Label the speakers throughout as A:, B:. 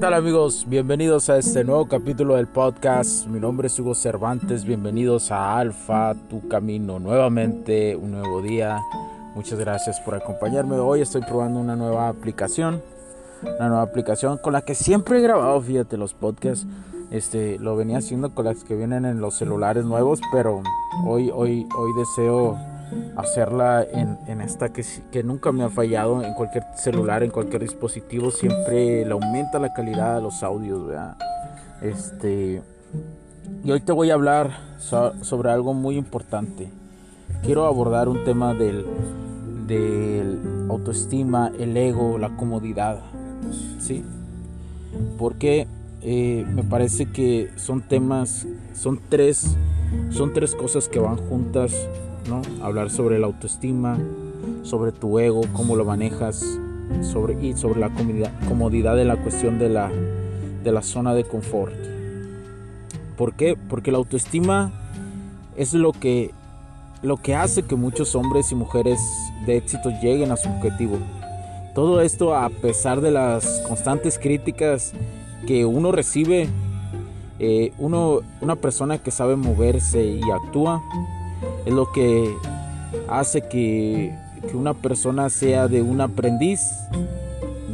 A: Tal amigos? Bienvenidos a este nuevo capítulo del podcast. Mi nombre es Hugo Cervantes. Bienvenidos a Alfa, tu camino. Nuevamente un nuevo día. Muchas gracias por acompañarme. Hoy estoy probando una nueva aplicación. Una nueva aplicación con la que siempre he grabado, fíjate, los podcasts. Este, lo venía haciendo con las que vienen en los celulares nuevos, pero hoy, hoy, hoy deseo hacerla en, esta que, que, nunca me ha fallado en cualquier celular, en cualquier dispositivo, siempre le aumenta la calidad de los audios, Este, y hoy te voy a hablar sobre algo muy importante. Quiero abordar un tema del, del autoestima, el ego, la comodidad, ¿sí? Porque eh, me parece que son temas, son tres, son tres cosas que van juntas Hablar sobre la autoestima, sobre tu ego, cómo lo manejas, sobre, y sobre la comodidad, de la cuestión de la, de la zona de confort. ¿Por qué? Porque la autoestima es lo que, lo que hace que muchos hombres y mujeres de éxito lleguen a su objetivo. Todo esto a pesar de las constantes críticas que uno recibe, eh, uno, una persona que sabe moverse y actúa, es lo que hace que, una persona sea de un aprendiz,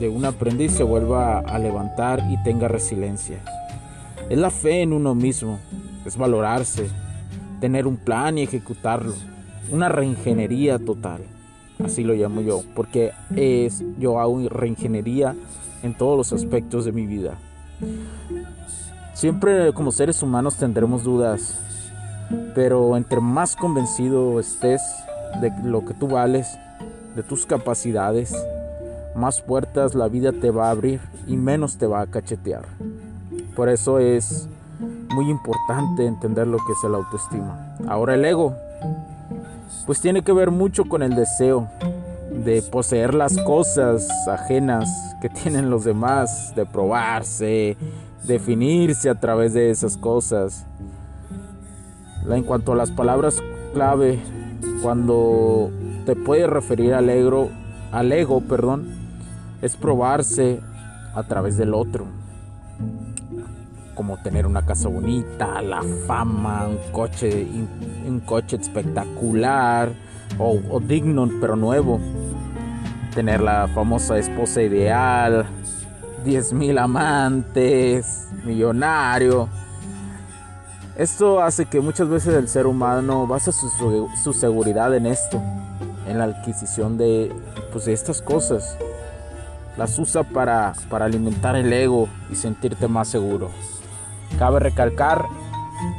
A: de un aprendiz se vuelva a levantar y tenga resiliencia. Es la fe en uno mismo, es valorarse, tener un plan y ejecutarlo, una reingeniería total, así lo llamo yo, porque es yo hago reingeniería en todos los aspectos de mi vida. Siempre como seres humanos tendremos dudas, pero entre más convencido estés de lo que tú vales, de tus capacidades, más puertas la vida te va a abrir y menos te va a cachetear. Por eso es muy importante entender lo que es el autoestima. Ahora el ego, pues tiene que ver mucho con el deseo de poseer las cosas ajenas que tienen los demás, de probarse, definirse a través de esas cosas en cuanto a las palabras clave, cuando te puedes referir al ego, al ego, perdón, es probarse a través del otro. Como tener una casa bonita, la fama, un coche, un coche espectacular o, o digno pero nuevo. Tener la famosa esposa ideal, 10 mil amantes, millonario esto hace que muchas veces el ser humano basa su, seguridad en esto, en la adquisición de, pues, de estas cosas. Las usa para, para alimentar el ego y sentirte más seguro. Cabe recalcar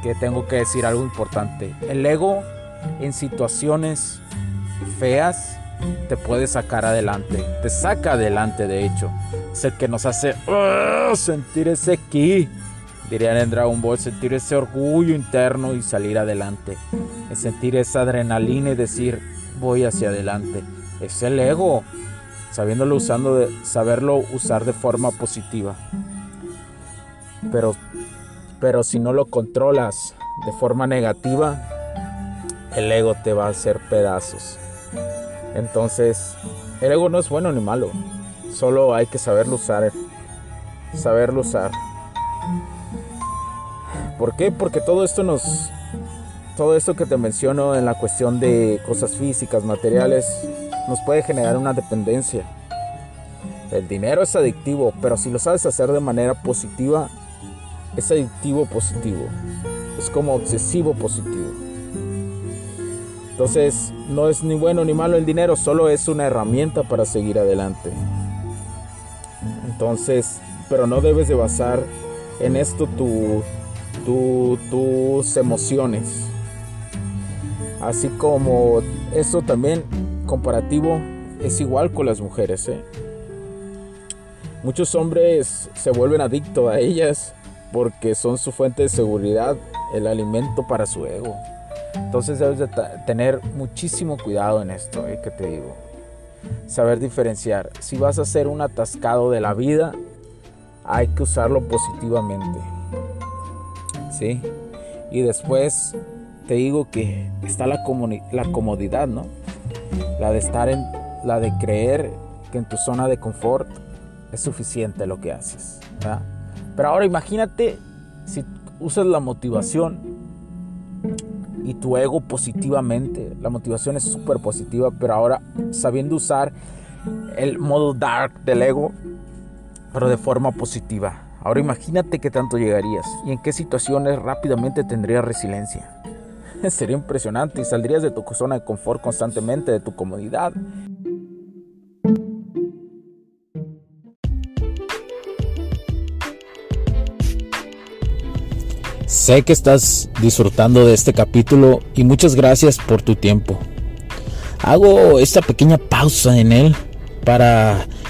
A: que tengo que decir algo importante. El ego en situaciones feas te puede sacar adelante. Te saca adelante, de hecho. Es el que nos hace ¡ah! sentir ese ki dirían en Dragon Ball, sentir ese orgullo interno y salir adelante. Es sentir esa adrenalina y decir, voy hacia adelante. Es el ego, sabiéndolo usando saberlo usar de forma positiva. Pero, pero si no lo controlas de forma negativa, el ego te va a hacer pedazos. Entonces, el ego no es bueno ni malo, solo hay que saberlo usar, saberlo usar. ¿Por qué? Porque todo esto nos... Todo esto que te menciono en la cuestión de cosas físicas, materiales, nos puede generar una dependencia. El dinero es adictivo, pero si lo sabes hacer de manera positiva, es adictivo positivo. Es como obsesivo positivo. Entonces, no es ni bueno ni malo el dinero, solo es una herramienta para seguir adelante. Entonces, pero no debes de basar en esto tu, tus emociones. Así como esto también comparativo es igual con las mujeres. ¿eh? Muchos hombres se vuelven adictos a ellas porque son su fuente de seguridad, el alimento para su ego. Entonces debes de tener muchísimo cuidado en esto, ¿eh? que te digo. Saber diferenciar. Si vas a ser un atascado de la vida, hay que usarlo positivamente. ¿Sí? Y después te digo que está la, la comodidad, ¿no? La de estar en, la de creer que en tu zona de confort es suficiente lo que haces. Pero ahora imagínate si usas la motivación y tu ego positivamente. La motivación es súper positiva, pero ahora sabiendo usar el modo dark del ego, pero de forma positiva. Ahora imagínate qué tanto llegarías y en qué situaciones rápidamente tendrías resiliencia. Sería impresionante y saldrías de tu zona de confort constantemente, de tu comodidad. Sé que estás disfrutando de este capítulo y muchas gracias por tu tiempo. Hago esta pequeña pausa en él para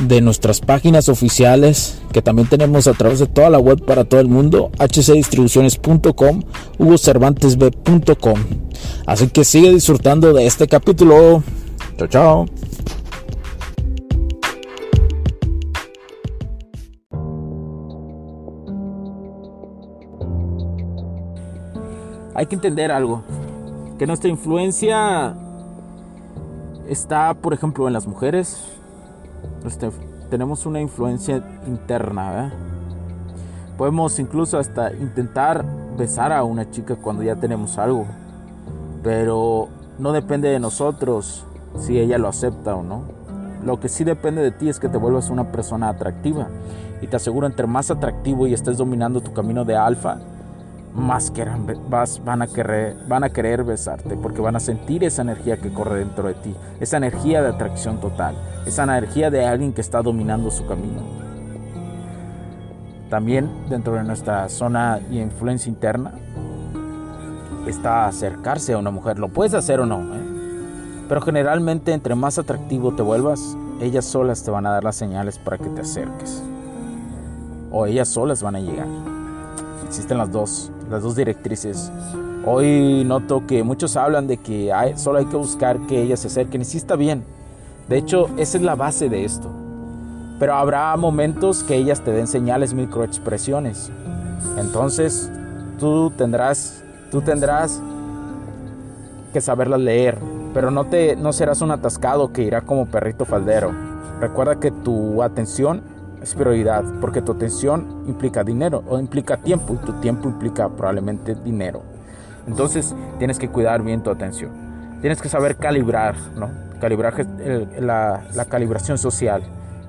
A: de nuestras páginas oficiales que también tenemos a través de toda la web para todo el mundo, hcdistribuciones.com, hugocervantesb.com. Así que sigue disfrutando de este capítulo. Chao, chao. Hay que entender algo, que nuestra influencia está, por ejemplo, en las mujeres, este, tenemos una influencia interna. Podemos incluso hasta intentar besar a una chica cuando ya tenemos algo. Pero no depende de nosotros si ella lo acepta o no. Lo que sí depende de ti es que te vuelvas una persona atractiva. Y te aseguro, entre más atractivo y estés dominando tu camino de alfa, más vas, van, a querer, van a querer besarte porque van a sentir esa energía que corre dentro de ti, esa energía de atracción total, esa energía de alguien que está dominando su camino. También dentro de nuestra zona y influencia interna está acercarse a una mujer. Lo puedes hacer o no, ¿eh? pero generalmente entre más atractivo te vuelvas, ellas solas te van a dar las señales para que te acerques. O ellas solas van a llegar. Existen las dos las dos directrices. Hoy noto que muchos hablan de que hay, solo hay que buscar que ellas se acerquen y sí está bien. De hecho, esa es la base de esto. Pero habrá momentos que ellas te den señales, microexpresiones. Entonces, tú tendrás, tú tendrás que saberlas leer, pero no te no serás un atascado que irá como perrito faldero. Recuerda que tu atención es prioridad, porque tu atención implica dinero o implica tiempo y tu tiempo implica probablemente dinero. Entonces tienes que cuidar bien tu atención. Tienes que saber calibrar, ¿no? Calibrar la, la calibración social.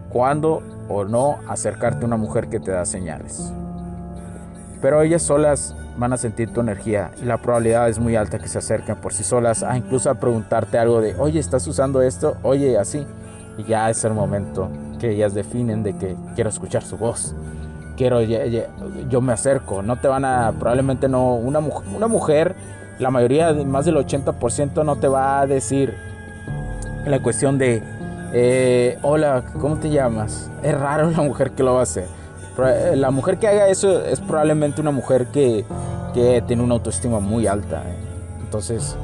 A: Cuándo o no acercarte a una mujer que te da señales. Pero ellas solas van a sentir tu energía y la probabilidad es muy alta que se acerquen por sí solas a incluso a preguntarte algo de, oye, ¿estás usando esto? Oye, así. Y ya es el momento que ellas definen de que quiero escuchar su voz. Quiero, yo me acerco. No te van a, probablemente no, una, una mujer, la mayoría, más del 80% no te va a decir la cuestión de, eh, hola, ¿cómo te llamas? Es raro la mujer que lo va a hacer. La mujer que haga eso es probablemente una mujer que, que tiene una autoestima muy alta. ¿eh? Entonces,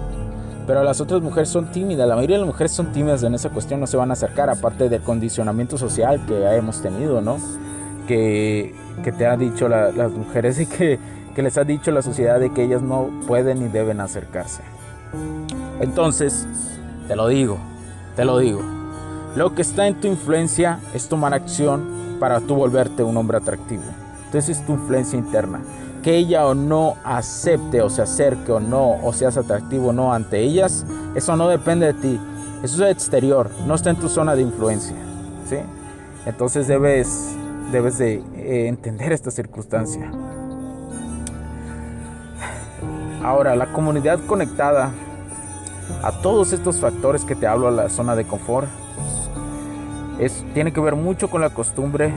A: pero las otras mujeres son tímidas, la mayoría de las mujeres son tímidas en esa cuestión, no se van a acercar, aparte del condicionamiento social que hemos tenido, ¿no? Que, que te han dicho las mujeres y que, que les ha dicho la sociedad de que ellas no pueden ni deben acercarse. Entonces, te lo digo, te lo digo, lo que está en tu influencia es tomar acción para tú volverte un hombre atractivo. Entonces es tu influencia interna. Que ella o no acepte o se acerque o no, o seas atractivo o no ante ellas, eso no depende de ti. Eso es exterior, no está en tu zona de influencia. ¿sí? Entonces debes, debes de eh, entender esta circunstancia. Ahora, la comunidad conectada a todos estos factores que te hablo a la zona de confort es, tiene que ver mucho con la costumbre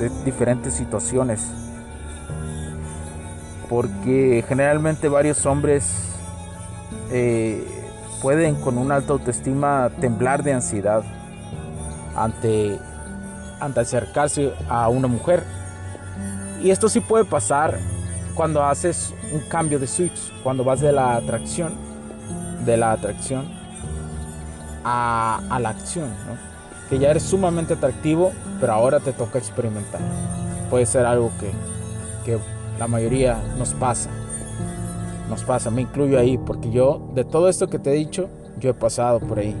A: de diferentes situaciones. Porque generalmente varios hombres eh, pueden con una alta autoestima temblar de ansiedad ante, ante acercarse a una mujer. Y esto sí puede pasar cuando haces un cambio de switch, cuando vas de la atracción, de la atracción a, a la acción, que ya eres sumamente atractivo, pero ahora te toca experimentar. Puede ser algo que, que la mayoría nos pasa, nos pasa, me incluyo ahí, porque yo de todo esto que te he dicho, yo he pasado por ahí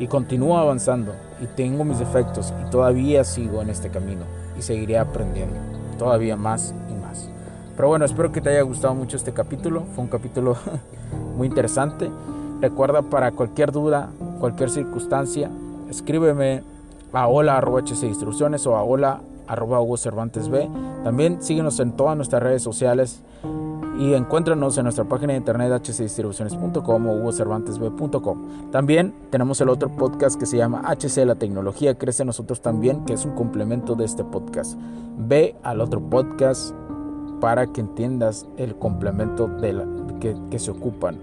A: y continúo avanzando y tengo mis defectos y todavía sigo en este camino y seguiré aprendiendo todavía más y más. Pero bueno, espero que te haya gustado mucho este capítulo. Fue un capítulo muy interesante. Recuerda para cualquier duda, cualquier circunstancia, escríbeme a hola instrucciones o a hola Hugo Cervantes B. También síguenos en todas nuestras redes sociales y encuéntranos en nuestra página de internet hcdistribuciones.com o hugocervantesb.com. También tenemos el otro podcast que se llama HC La Tecnología Crece Nosotros también, que es un complemento de este podcast. Ve al otro podcast para que entiendas el complemento de que, que se ocupan.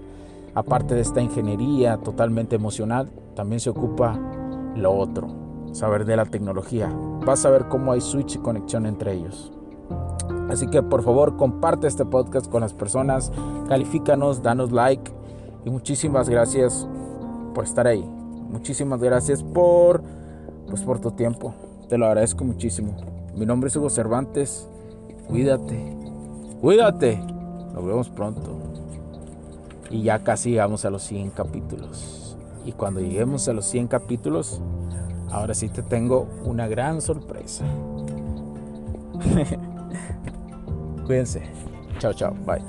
A: Aparte de esta ingeniería totalmente emocional, también se ocupa lo otro, saber de la tecnología. Vas a ver cómo hay switch y conexión entre ellos. Así que por favor comparte este podcast con las personas, califícanos, danos like y muchísimas gracias por estar ahí. Muchísimas gracias por, pues por tu tiempo. Te lo agradezco muchísimo. Mi nombre es Hugo Cervantes. Cuídate. Cuídate. Nos vemos pronto. Y ya casi llegamos a los 100 capítulos. Y cuando lleguemos a los 100 capítulos, ahora sí te tengo una gran sorpresa. Cuídense. Chao, chao. Bye.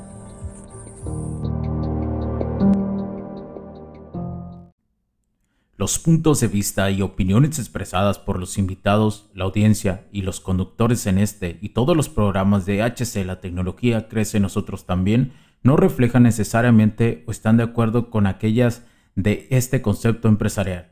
B: Los puntos de vista y opiniones expresadas por los invitados, la audiencia y los conductores en este y todos los programas de HC La Tecnología Crece Nosotros también no reflejan necesariamente o están de acuerdo con aquellas de este concepto empresarial,